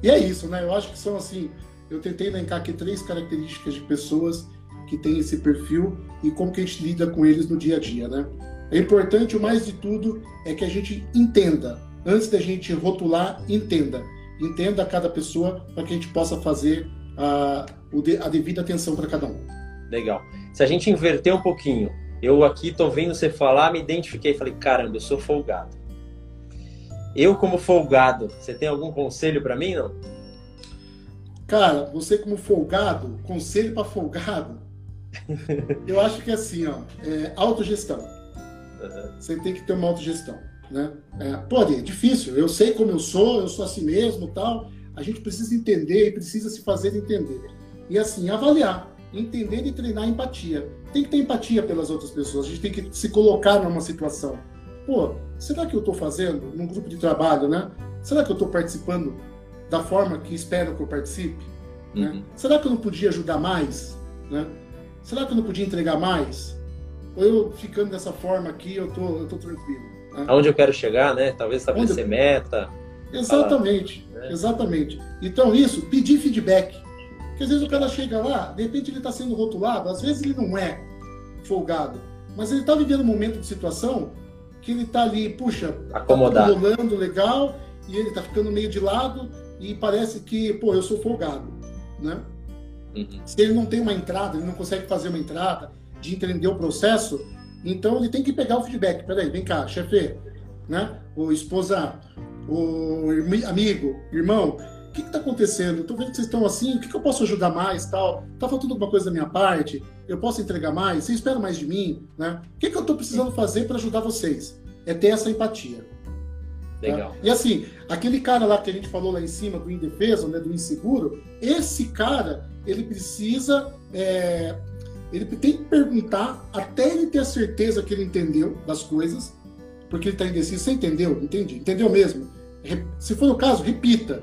E é isso, né? Eu acho que são assim. Eu tentei elencar aqui três características de pessoas que têm esse perfil e como que a gente lida com eles no dia a dia, né? É importante, o mais de tudo, é que a gente entenda. Antes da gente rotular, entenda. Entenda cada pessoa para que a gente possa fazer a, a devida atenção para cada um. Legal. Se a gente inverter um pouquinho, eu aqui tô vendo você falar, me identifiquei, falei, caramba, eu sou folgado. Eu como folgado, você tem algum conselho para mim, não? Cara, você como folgado, conselho para folgado, *laughs* eu acho que é assim, ó, é autogestão. Uhum. Você tem que ter uma autogestão, né? É, pode, é difícil. Eu sei como eu sou, eu sou assim mesmo, tal. A gente precisa entender e precisa se fazer entender. E assim, avaliar, entender e treinar a empatia. Tem que ter empatia pelas outras pessoas, a gente tem que se colocar numa situação. Pô, será que eu estou fazendo num grupo de trabalho, né? Será que eu estou participando da forma que esperam que eu participe? Né? Uhum. Né? Será que eu não podia ajudar mais? Né? Será que eu não podia entregar mais? Ou eu ficando dessa forma aqui, eu tô, eu tô tranquilo. Né? Aonde eu quero chegar, né? Talvez estabelecer eu... meta. Exatamente, falar, né? exatamente. Então, isso, pedir feedback. Porque às vezes o cara chega lá, de repente ele está sendo rotulado, às vezes ele não é folgado, mas ele está vivendo um momento de situação que ele está ali, puxa, tá acomodado, tá rolando legal, e ele está ficando meio de lado, e parece que, pô, eu sou folgado, né? Uhum. Se ele não tem uma entrada, ele não consegue fazer uma entrada, de entender o processo, então ele tem que pegar o feedback. Peraí, vem cá, chefe, né? O esposa, o amigo, irmão, o que está acontecendo? Estou vendo que vocês estão assim, o que, que, eu posso ajudar mais, tal? Tá faltando alguma coisa da minha parte? Eu posso entregar mais? Vocês esperam mais de mim, né? O que, que eu estou precisando fazer para ajudar vocês? É ter essa empatia. Legal. Tá? E assim, aquele cara lá que a gente falou lá em cima, do indefeso, né, do inseguro, esse cara, ele precisa é, ele tem que perguntar até ele ter a certeza que ele entendeu das coisas, porque ele está indeciso. Você entendeu? Entendi. Entendeu mesmo? Se for o caso, repita,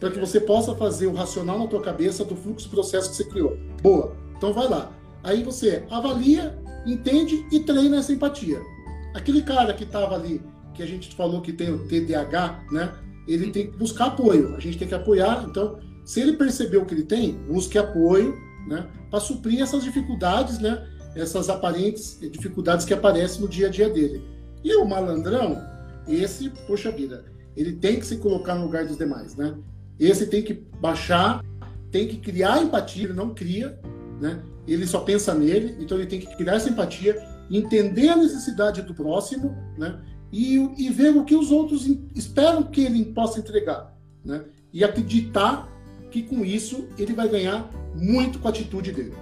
para que você possa fazer o racional na tua cabeça do fluxo processo que você criou. Boa. Então vai lá. Aí você avalia, entende e treina essa empatia. Aquele cara que estava ali, que a gente falou que tem o TDAH, né? Ele tem que buscar apoio. A gente tem que apoiar. Então, se ele percebeu o que ele tem, busque apoio né, para suprir essas dificuldades, né, essas aparentes dificuldades que aparecem no dia a dia dele. E o malandrão, esse, poxa vida, ele tem que se colocar no lugar dos demais, né? Esse tem que baixar, tem que criar empatia, ele não cria, né? Ele só pensa nele, então ele tem que criar essa empatia, entender a necessidade do próximo, né? E, e ver o que os outros esperam que ele possa entregar, né? E acreditar que com isso ele vai ganhar muito com a atitude dele.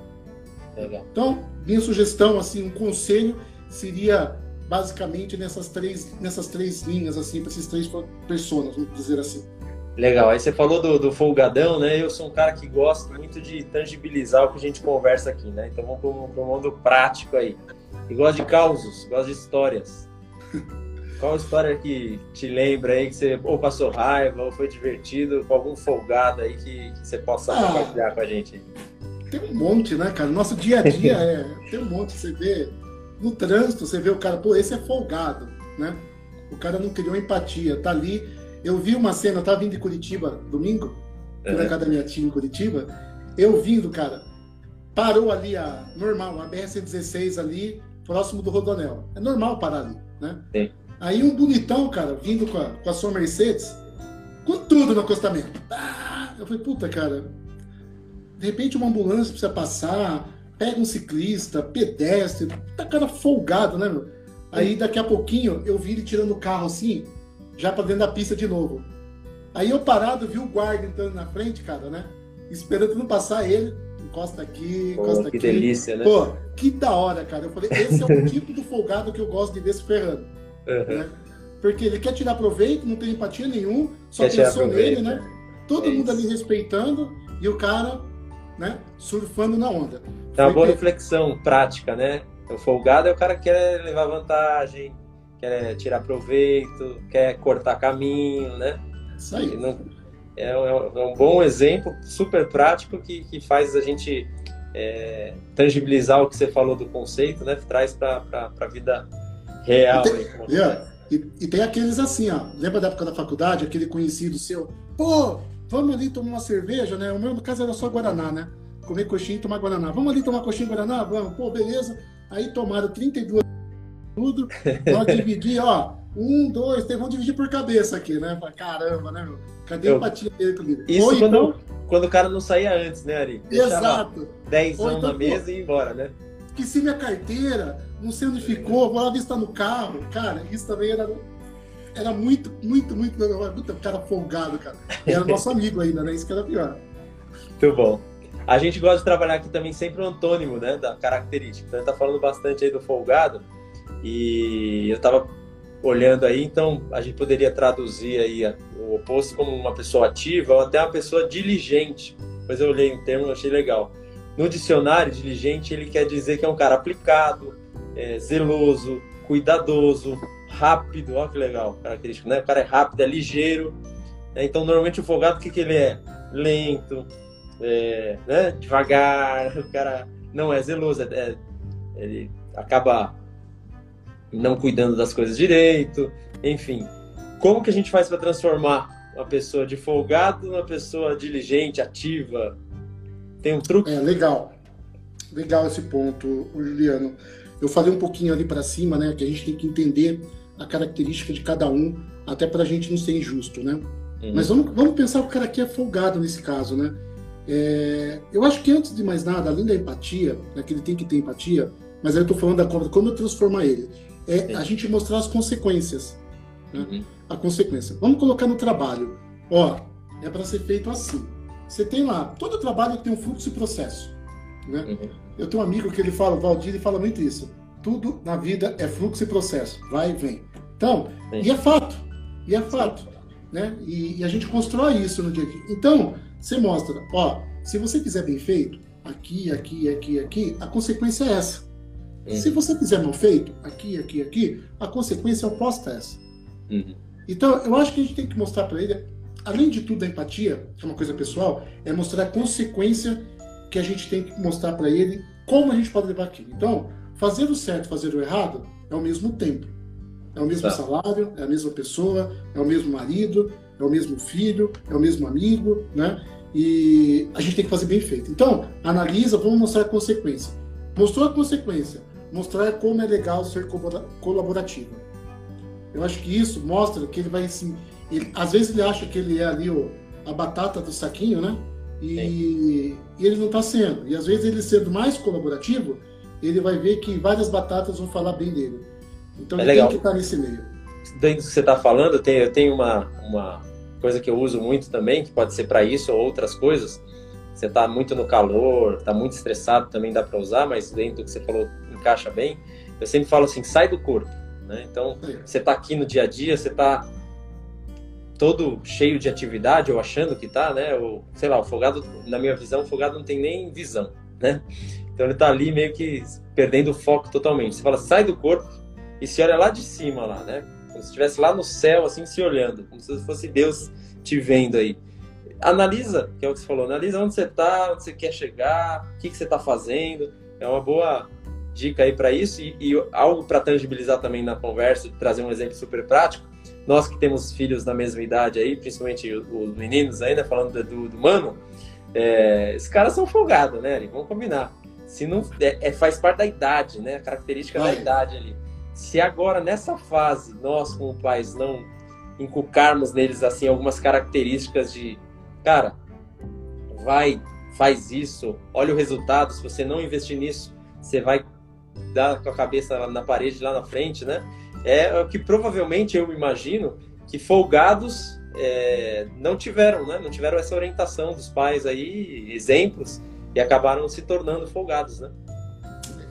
Legal. Então, minha sugestão, assim, um conselho seria basicamente nessas três, nessas três linhas, assim, para esses três personas, vamos dizer assim. Legal. Aí você falou do, do, folgadão, né? Eu sou um cara que gosta muito de tangibilizar o que a gente conversa aqui, né? Então vamos para um mundo prático aí. E gosto de causos, gosto de histórias. *laughs* Qual história que te lembra aí que você ou passou raiva ou foi divertido com algum folgado aí que, que você possa ah, compartilhar com a gente? Tem um monte, né, cara? Nosso dia a dia *laughs* é. Tem um monte. Você vê no trânsito, você vê o cara, pô, esse é folgado, né? O cara não criou empatia, tá ali. Eu vi uma cena, eu tava vindo de Curitiba domingo, uhum. na casa da minha tia em Curitiba, eu vindo, cara, parou ali a normal, a BR-116 ali, próximo do Rodonel. É normal parar ali, né? Sim. Aí um bonitão, cara, vindo com a, com a sua Mercedes, com tudo no acostamento. Ah, eu falei, puta, cara, de repente uma ambulância precisa passar, pega um ciclista, pedestre, tá cara folgado, né, meu? Aí daqui a pouquinho eu vi ele tirando o carro assim, já pra dentro da pista de novo. Aí eu parado, vi o guarda entrando na frente, cara, né? Esperando não passar ele, encosta aqui, encosta Pô, que aqui. Que delícia, né? Pô, que da hora, cara. Eu falei, esse é o tipo do folgado que eu gosto de ver se ferrando. Uhum. Né? Porque ele quer tirar proveito, não tem empatia nenhum, só quer pensou nele, né? Todo é mundo ali respeitando e o cara, né, surfando na onda. É uma boa reflexão prática, né? O folgado é o cara que quer levar vantagem, quer tirar proveito, quer cortar caminho, né? Isso aí. Não, é, é, um bom exemplo, super prático, que, que faz a gente é, tangibilizar o que você falou do conceito, né? Traz para a vida real. E tem, é, e, e tem aqueles assim, ó. Lembra da época da faculdade, aquele conhecido seu? Pô, vamos ali tomar uma cerveja, né? O meu, no caso, era só Guaraná, né? Comer coxinha e tomar Guaraná. Vamos ali tomar coxinha e Guaraná? Vamos. Pô, beleza. Aí tomaram 32 tudo. Nós dividir, ó. Um, dois, três, vamos dividir por cabeça aqui, né? Caramba, né, meu? Cadê a empatia dele comigo? Isso Ou quando, então... quando o cara não saía antes, né, Ari? Exato. Dez anos então, na mesa pô, e ir embora, né? Esqueci minha carteira, não sei onde ficou, vou lá ver se tá no carro. Cara, isso também era, era muito, muito, muito, muito cara folgado, cara. E era *laughs* nosso amigo ainda, né? Isso que era pior. Muito bom. A gente gosta de trabalhar aqui também sempre o antônimo, né, da característica. Então, a gente tá falando bastante aí do folgado e eu tava olhando aí, então a gente poderia traduzir aí o oposto como uma pessoa ativa ou até uma pessoa diligente. Pois eu olhei um termo, achei legal. No dicionário, diligente, ele quer dizer que é um cara aplicado, é, zeloso, cuidadoso, rápido. Olha que legal, característico, né? O cara é rápido, é ligeiro. Né? Então, normalmente o folgado, o que, que ele é? Lento, é, né? devagar. *laughs* O cara não é zeloso, é, é ele acaba não cuidando das coisas direito. Enfim, como que a gente faz para transformar uma pessoa de folgado numa pessoa diligente, ativa, tem um truque? É, legal. Legal esse ponto, Juliano. Eu falei um pouquinho ali para cima, né, que a gente tem que entender a característica de cada um, até para a gente não ser injusto, né? Uhum. Mas vamos, vamos pensar que o cara aqui é folgado nesse caso, né? É, eu acho que antes de mais nada, além da empatia, né, que ele tem que ter empatia, mas aí eu estou falando da como eu transformar ele, é a gente mostrar as consequências. Né? Uhum. A consequência. Vamos colocar no trabalho. Ó, é para ser feito assim. Você tem lá, todo trabalho tem um fluxo e processo. Né? Uhum. Eu tenho um amigo que ele fala, o Valdir, ele fala muito isso. Tudo na vida é fluxo e processo, vai e vem. Então, Sim. e é fato, e é fato. Né? E, e, a gente constrói isso no dia a dia. Então, você mostra, ó, se você fizer bem feito, aqui, aqui, aqui, aqui, a consequência é essa. Uhum. Se você fizer mal feito, aqui, aqui, aqui, a consequência é oposta a essa. Uhum. Então, eu acho que a gente tem que mostrar para ele além de tudo, a empatia, que é uma coisa pessoal, é mostrar a consequência que a gente tem que mostrar para ele como a gente pode levar aquilo. Então, fazer o certo, fazer o errado é o mesmo tempo. É o mesmo tá. salário, é a mesma pessoa, é o mesmo marido, é o mesmo filho, é o mesmo amigo, né? E a gente tem que fazer bem feito. Então, analisa, vamos mostrar a consequência. Mostrou a consequência, mostrar como é legal ser colaborativo. Eu acho que isso mostra que ele vai se ele, às vezes ele acha que ele é ali o, a batata do saquinho, né? E, e ele não está sendo. E às vezes ele sendo mais colaborativo, ele vai ver que várias batatas vão falar bem dele. Então é ele legal. tem que estar nesse meio. Dentro do que você está falando, eu tenho, eu tenho uma, uma coisa que eu uso muito também, que pode ser para isso ou outras coisas. Você está muito no calor, está muito estressado, também dá para usar, mas dentro do que você falou encaixa bem. Eu sempre falo assim, sai do corpo. Né? Então, você está aqui no dia a dia, você está todo cheio de atividade, ou achando que tá, né? Ou, sei lá, o Fogado, na minha visão, o Fogado não tem nem visão, né? Então ele tá ali meio que perdendo o foco totalmente. Você fala, sai do corpo e se olha lá de cima lá, né? como se estivesse lá no céu, assim, se olhando, como se fosse Deus te vendo aí. Analisa, que é o que você falou, analisa onde você está, onde você quer chegar, o que, que você está fazendo. É uma boa dica aí para isso e, e algo para tangibilizar também na conversa, trazer um exemplo super prático. Nós que temos filhos da mesma idade aí, principalmente os meninos ainda, falando do, do mano, é, esses caras são folgados, né? Vamos combinar. Se não, é, é, faz parte da idade, né? A característica Vai. da idade ali. Se agora, nessa fase, nós como pais não inculcarmos neles, assim, algumas características de, cara, vai, faz isso, olha o resultado, se você não investir nisso, você vai dar com a cabeça na parede lá na frente, né? É o que provavelmente eu imagino que folgados é, não tiveram, né? Não tiveram essa orientação dos pais aí, exemplos, e acabaram se tornando folgados, né?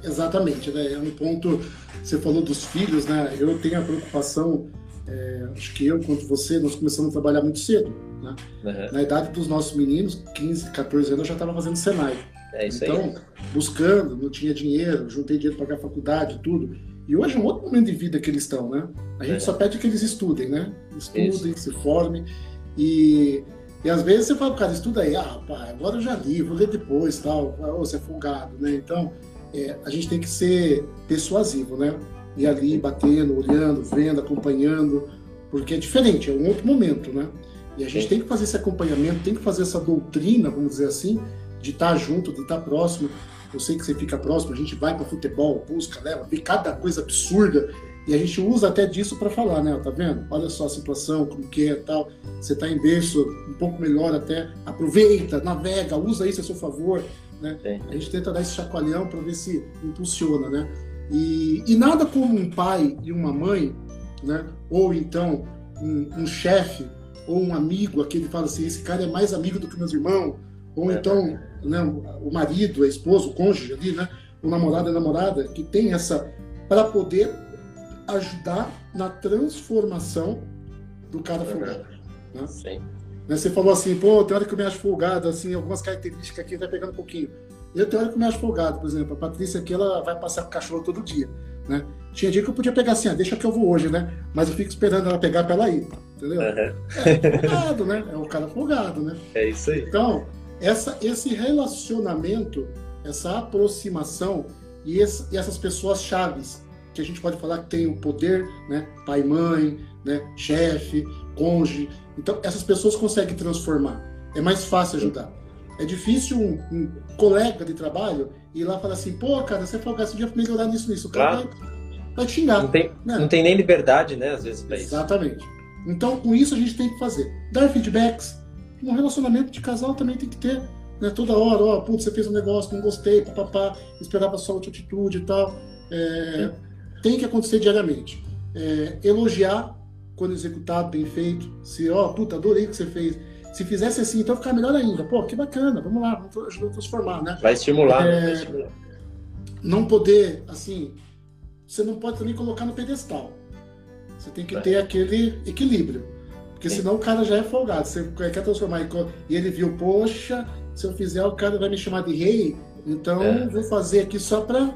Exatamente, né? É um ponto. Você falou dos filhos, né? Eu tenho a preocupação. É, acho que eu, quanto você, nós começamos a trabalhar muito cedo. Né? Uhum. Na idade dos nossos meninos, 15, 14 anos, eu já estava fazendo Senai. É isso então, aí. buscando, não tinha dinheiro, juntei dinheiro para pagar a faculdade, tudo. E hoje é um outro momento de vida que eles estão, né? A gente é. só pede que eles estudem, né? Estudem, Isso. se formem. E, e às vezes você fala, cara, estuda aí. Ah, pai, agora eu já li, vou ler depois, tal. Oh, você é folgado, né? Então, é, a gente tem que ser persuasivo, né? E ali batendo, olhando, vendo, acompanhando, porque é diferente, é um outro momento, né? E a gente Sim. tem que fazer esse acompanhamento, tem que fazer essa doutrina, vamos dizer assim, de estar junto, de estar próximo eu sei que você fica próximo, a gente vai para futebol, busca, leva, vê cada coisa absurda e a gente usa até disso para falar, né? Tá vendo? Olha só a situação, como que é tal. Você está em berço um pouco melhor até. Aproveita, navega, usa isso a seu favor. Né? A gente tenta dar esse chacoalhão para ver se impulsiona, né? E, e, nada como um pai e uma mãe, né? Ou então um, um chefe ou um amigo, aquele fala assim, esse cara é mais amigo do que meus irmãos, ou é. então né, o marido, a esposa, o cônjuge ali, né, o namorado, a namorada, que tem essa para poder ajudar na transformação do cara folgado. Né? Sim. Né, você falou assim, pô, tem hora que eu me acho folgado, assim, algumas características aqui vai pegando um pouquinho. Eu tenho hora que eu me acho folgado, por exemplo, a Patrícia aqui, ela vai passear com o cachorro todo dia, né? Tinha dia que eu podia pegar assim, ah, deixa que eu vou hoje, né? Mas eu fico esperando ela pegar para ela ir, entendeu? Uhum. É folgado, né? É o cara folgado, né? É isso aí. Então, essa, esse relacionamento, essa aproximação e, esse, e essas pessoas chaves que a gente pode falar que tem o poder, né? Pai, mãe, né? Chefe, cônjuge. Então, essas pessoas conseguem transformar. É mais fácil ajudar. É difícil um, um colega de trabalho ir lá falar assim, pô, cara, você falou que esse dia pra melhorar nisso, nisso. O cara claro. vai, vai te xingar. Não tem, né? não tem nem liberdade, né, às vezes, pra isso. Exatamente. Então, com isso, a gente tem que fazer. Dar feedbacks, um relacionamento de casal também tem que ter, né? Toda hora, ó, putz, você fez um negócio, não gostei, papapá, esperava só outra atitude e tal. É, tem que acontecer diariamente. É, elogiar quando executado, bem feito. Se, ó, puta, adorei o que você fez. Se fizesse assim, então ficar melhor ainda. Pô, que bacana, vamos lá, vamos ajudar a transformar, né? Vai estimular, é, vai estimular. Não poder, assim, você não pode também colocar no pedestal. Você tem que ter aquele equilíbrio. Porque senão o cara já é folgado. Você quer transformar e ele viu, poxa, se eu fizer o cara vai me chamar de rei, então é. vou fazer aqui só para,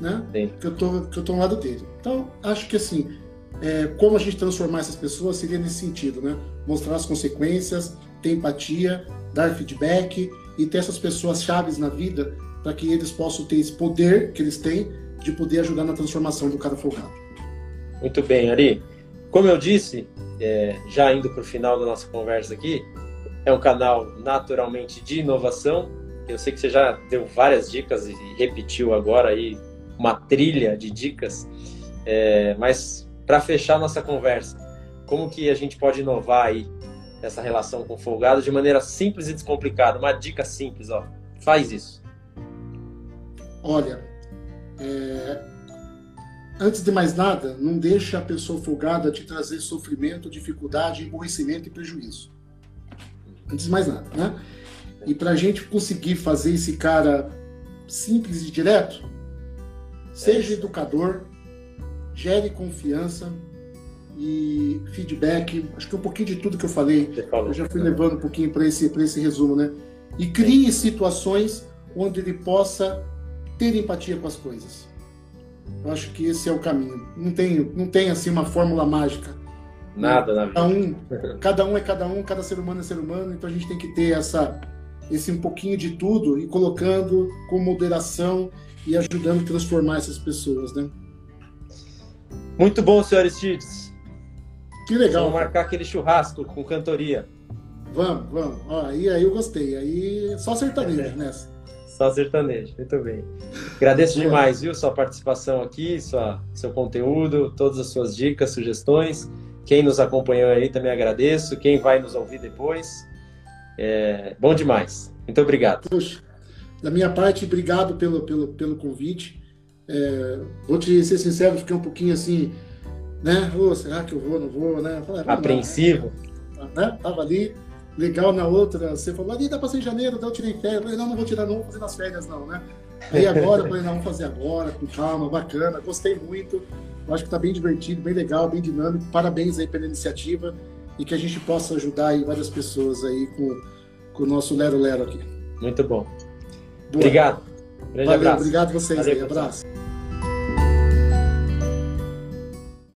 né? Que eu tô que eu tô ao lado dele. Então acho que assim, é, como a gente transformar essas pessoas seria nesse sentido, né? Mostrar as consequências, ter empatia, dar feedback e ter essas pessoas chaves na vida para que eles possam ter esse poder que eles têm de poder ajudar na transformação do cara folgado. Muito bem, Ari. Como eu disse, é, já indo para o final da nossa conversa aqui, é um canal naturalmente de inovação. Eu sei que você já deu várias dicas e repetiu agora aí uma trilha de dicas, é, mas para fechar nossa conversa, como que a gente pode inovar aí essa relação com o folgado de maneira simples e descomplicada? Uma dica simples, ó, faz isso. Olha, é, Antes de mais nada, não deixe a pessoa folgada te trazer sofrimento, dificuldade, emborrecimento e prejuízo. Antes de mais nada, né? E para a gente conseguir fazer esse cara simples e direto, seja educador, gere confiança e feedback. Acho que um pouquinho de tudo que eu falei, eu já fui levando um pouquinho para esse, esse resumo, né? E crie situações onde ele possa ter empatia com as coisas Eu acho que esse é o caminho. Não tem, não tem assim uma fórmula mágica. Nada na vida. Cada um, cada um é cada um, cada ser humano é ser humano, então a gente tem que ter essa, esse um pouquinho de tudo e colocando com moderação e ajudando a transformar essas pessoas, né? Muito bom, senhor Aristides. Que legal. Vamos marcar aquele churrasco com cantoria. Vamos, vamos. Ó, aí, aí eu gostei. Aí só sertanejo nessa. Só sertanejo, muito bem. Agradeço demais, viu, sua participação aqui, sua, seu conteúdo, todas as suas dicas, sugestões. Quem nos acompanhou aí também agradeço. Quem vai nos ouvir depois. É, bom demais. Muito obrigado. Puxa, da minha parte, obrigado pelo, pelo, pelo convite. É, vou te ser sincero, fiquei um pouquinho assim, né? Oh, será que eu vou, não vou, né? Falei, Apreensivo. Né? Tava ali legal na outra, você falou, ali dá pra ser em janeiro, então eu tirei férias. Eu falei, não, não vou tirar, não vou fazer nas férias, não, né? Aí agora, eu falei, não, vamos fazer agora, com calma, bacana, gostei muito. Eu acho que tá bem divertido, bem legal, bem dinâmico. Parabéns aí pela iniciativa e que a gente possa ajudar aí várias pessoas aí com, com o nosso Lero Lero aqui. Muito bom. Boa. Obrigado. Grande Valeu, abraço. obrigado vocês Valeu, aí, abraço.